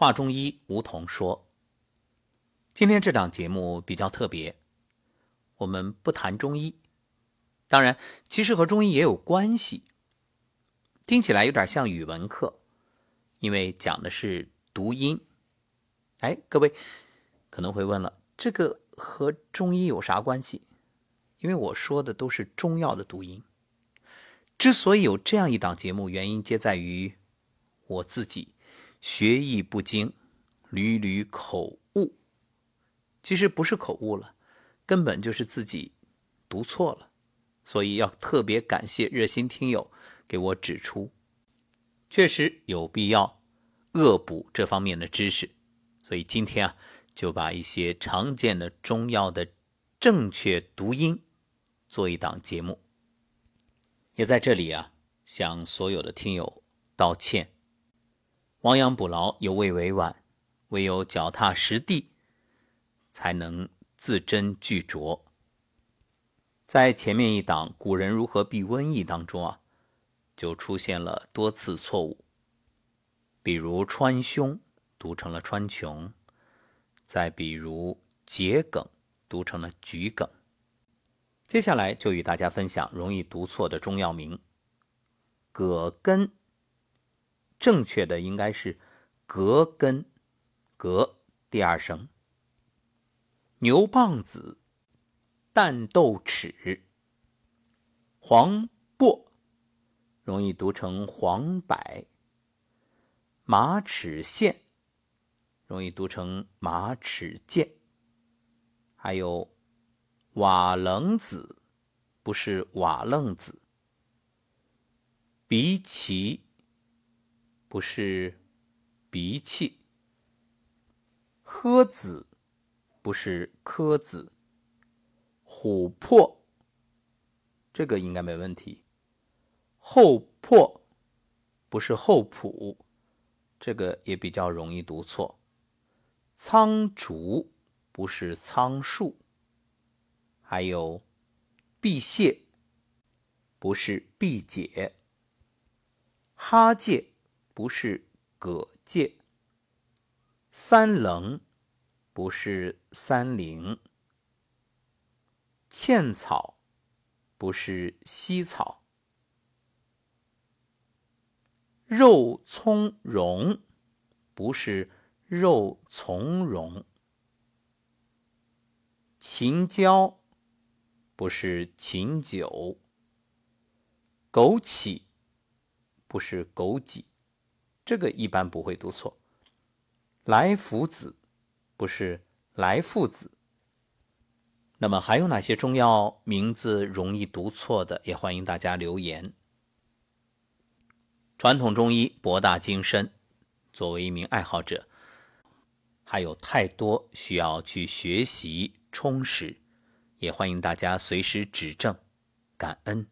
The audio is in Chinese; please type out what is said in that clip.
话中医，梧桐说。今天这档节目比较特别，我们不谈中医，当然，其实和中医也有关系。听起来有点像语文课，因为讲的是读音。哎，各位可能会问了，这个和中医有啥关系？因为我说的都是中药的读音。之所以有这样一档节目，原因皆在于我自己学艺不精，屡屡口误。其实不是口误了，根本就是自己读错了。所以要特别感谢热心听友给我指出，确实有必要恶补这方面的知识。所以今天啊，就把一些常见的中药的正确读音做一档节目。也在这里啊，向所有的听友道歉。亡羊补牢，犹未为晚，唯有脚踏实地，才能字斟句酌。在前面一档《古人如何避瘟疫》当中啊，就出现了多次错误，比如川芎读成了川穹，再比如桔梗读成了桔梗。接下来就与大家分享容易读错的中药名。葛根，正确的应该是葛根，葛第二声。牛蒡子、淡豆豉、黄柏，容易读成黄柏。马齿苋，容易读成马齿苋。还有。瓦楞子不是瓦楞子，鼻齐不是鼻气，诃子不是柯子，琥珀这个应该没问题，厚朴不是厚朴，这个也比较容易读错，苍竹不是苍树。还有，辟谢不是辟解，哈介不是葛介，三棱不是三棱，茜草不是茜草，肉苁蓉不是肉苁蓉，秦椒。不是秦酒，枸杞不是枸杞，这个一般不会读错。来福子不是来复子。那么还有哪些中药名字容易读错的？也欢迎大家留言。传统中医博大精深，作为一名爱好者，还有太多需要去学习充实。也欢迎大家随时指正，感恩。